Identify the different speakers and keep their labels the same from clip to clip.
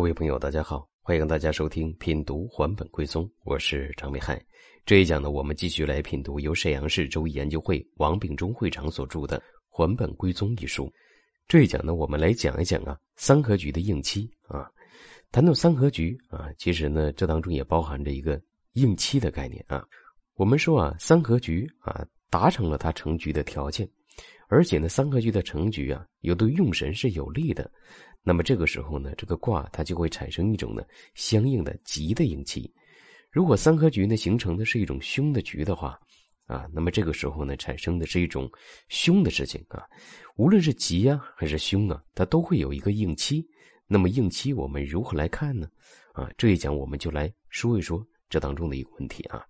Speaker 1: 各位朋友，大家好，欢迎大家收听品读还本归宗，我是张美海。这一讲呢，我们继续来品读由沈阳市周易研究会王秉忠会长所著的《还本归宗》一书。这一讲呢，我们来讲一讲啊三合局的应期啊。谈到三合局啊，其实呢，这当中也包含着一个应期的概念啊。我们说啊，三合局啊达成了它成局的条件，而且呢，三合局的成局啊，又对用神是有利的。那么这个时候呢，这个卦它就会产生一种呢相应的吉的应期。如果三合局呢形成的是一种凶的局的话，啊，那么这个时候呢产生的是一种凶的事情啊，无论是吉呀还是凶啊，它都会有一个应期。那么应期我们如何来看呢？啊，这一讲我们就来说一说这当中的一个问题啊。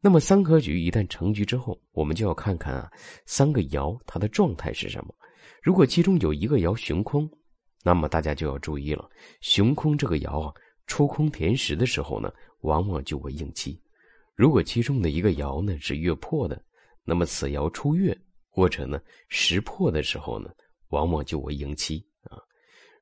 Speaker 1: 那么三合局一旦成局之后，我们就要看看啊三个爻它的状态是什么。如果其中有一个爻悬空。那么大家就要注意了，雄空这个爻啊，出空填实的时候呢，往往就为应期；如果其中的一个爻呢是月破的，那么此爻出月或者呢识破的时候呢，往往就为应期啊。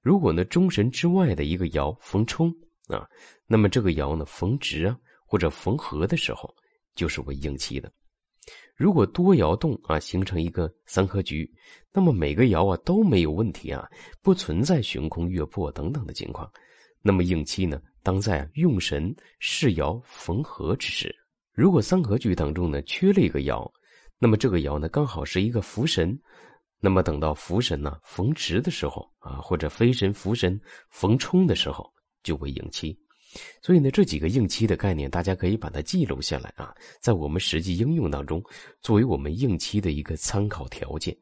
Speaker 1: 如果呢中神之外的一个爻逢冲啊，那么这个爻呢逢直啊或者逢合的时候，就是为应期的。如果多爻动啊，形成一个三合局，那么每个爻啊都没有问题啊，不存在悬空月破等等的情况，那么应期呢，当在用神世爻逢合之时。如果三合局当中呢缺了一个爻，那么这个爻呢刚好是一个福神，那么等到福神呢逢直的时候啊，或者飞神福神逢冲的时候，就为应期。所以呢，这几个应期的概念，大家可以把它记录下来啊，在我们实际应用当中，作为我们应期的一个参考条件。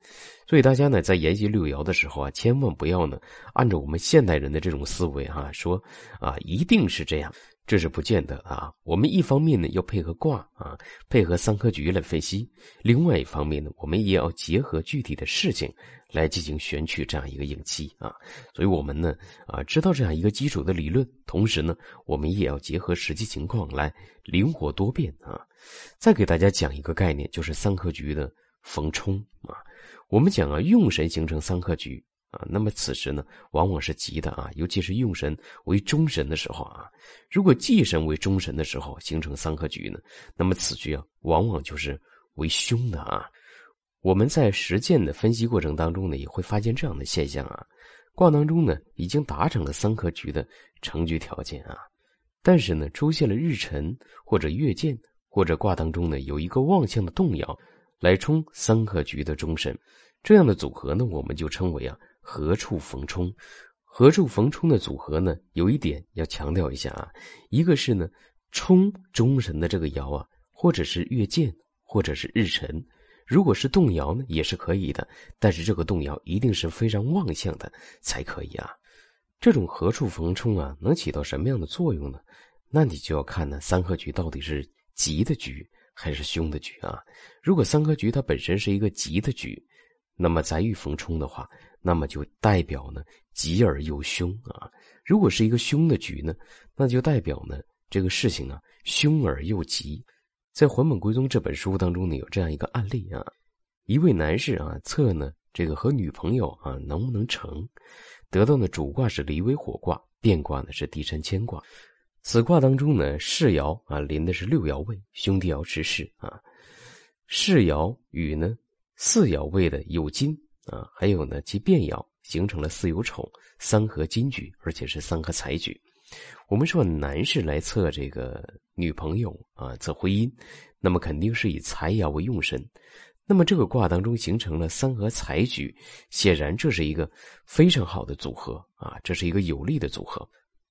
Speaker 1: 所以大家呢，在研习六爻的时候啊，千万不要呢，按照我们现代人的这种思维哈，说啊，一定是这样。这是不见得啊。我们一方面呢要配合卦啊，配合三合局来分析；另外一方面呢，我们也要结合具体的事情来进行选取这样一个应期啊。所以，我们呢啊知道这样一个基础的理论，同时呢，我们也要结合实际情况来灵活多变啊。再给大家讲一个概念，就是三合局的逢冲啊。我们讲啊，用神形成三合局。啊，那么此时呢，往往是吉的啊，尤其是用神为中神的时候啊。如果忌神为中神的时候形成三合局呢，那么此局啊，往往就是为凶的啊。我们在实践的分析过程当中呢，也会发现这样的现象啊。卦当中呢，已经达成了三合局的成局条件啊，但是呢，出现了日辰或者月见，或者卦当中呢有一个旺相的动摇，来冲三合局的中神，这样的组合呢，我们就称为啊。何处逢冲？何处逢冲的组合呢？有一点要强调一下啊，一个是呢，冲中神的这个爻啊，或者是月见，或者是日辰，如果是动爻呢，也是可以的。但是这个动爻一定是非常旺相的才可以啊。这种何处逢冲啊，能起到什么样的作用呢？那你就要看呢，三合局到底是吉的局还是凶的局啊？如果三合局它本身是一个吉的局，那么在遇逢冲的话。那么就代表呢吉而又凶啊！如果是一个凶的局呢，那就代表呢这个事情啊凶而又吉。在《还本归宗》这本书当中呢，有这样一个案例啊，一位男士啊测呢这个和女朋友啊能不能成，得到呢主卦是离为火卦，变卦呢是地山牵卦。此卦当中呢世爻啊临的是六爻位，兄弟爻持世啊，世爻与呢四爻位的有金。啊，还有呢，其变爻形成了四有丑三合金局，而且是三合财局。我们说男士来测这个女朋友啊，测婚姻，那么肯定是以财爻为用神。那么这个卦当中形成了三合财局，显然这是一个非常好的组合啊，这是一个有利的组合。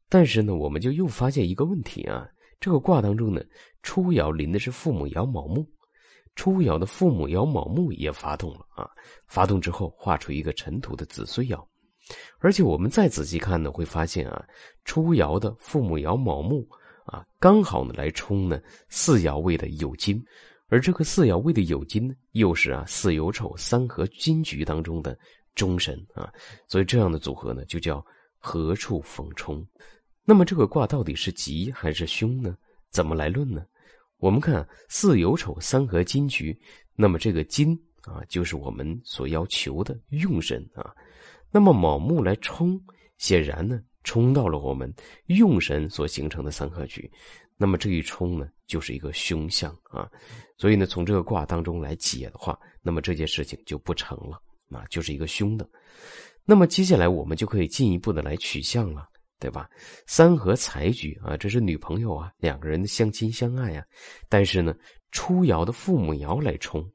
Speaker 1: 但是呢，我们就又发现一个问题啊，这个卦当中呢，初爻临的是父母爻卯木。初爻的父母爻卯木也发动了啊！发动之后画出一个尘土的子孙爻，而且我们再仔细看呢，会发现啊，初爻的父母爻卯木啊，刚好呢来冲呢四爻位的酉金，而这个四爻位的酉金呢，又是啊四酉丑三合金局当中的中神啊，所以这样的组合呢，就叫何处逢冲。那么这个卦到底是吉还是凶呢？怎么来论呢？我们看四有丑三合金局，那么这个金啊，就是我们所要求的用神啊。那么卯木来冲，显然呢，冲到了我们用神所形成的三合局，那么这一冲呢，就是一个凶相啊。所以呢，从这个卦当中来解的话，那么这件事情就不成了啊，就是一个凶的。那么接下来我们就可以进一步的来取象了，对吧？三合财局啊，这是女朋友啊，两个人相亲相爱啊，但是呢，出爻的父母爻来冲，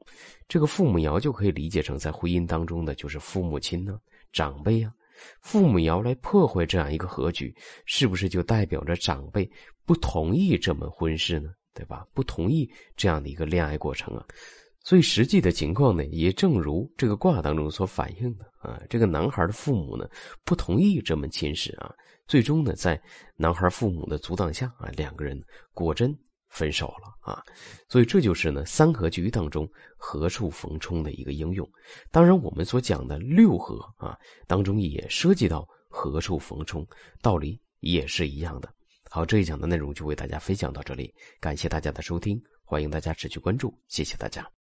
Speaker 1: 这个父母爻就可以理解成在婚姻当中的就是父母亲呢，长辈啊。父母爻来破坏这样一个合局，是不是就代表着长辈不同意这门婚事呢？对吧？不同意这样的一个恋爱过程啊？所以实际的情况呢，也正如这个卦当中所反映的啊，这个男孩的父母呢不同意这门亲事啊，最终呢在男孩父母的阻挡下啊，两个人果真。分手了啊，所以这就是呢三合局当中合处逢冲的一个应用。当然，我们所讲的六合啊当中也涉及到合处逢冲，道理也是一样的。好，这一讲的内容就为大家分享到这里，感谢大家的收听，欢迎大家持续关注，谢谢大家。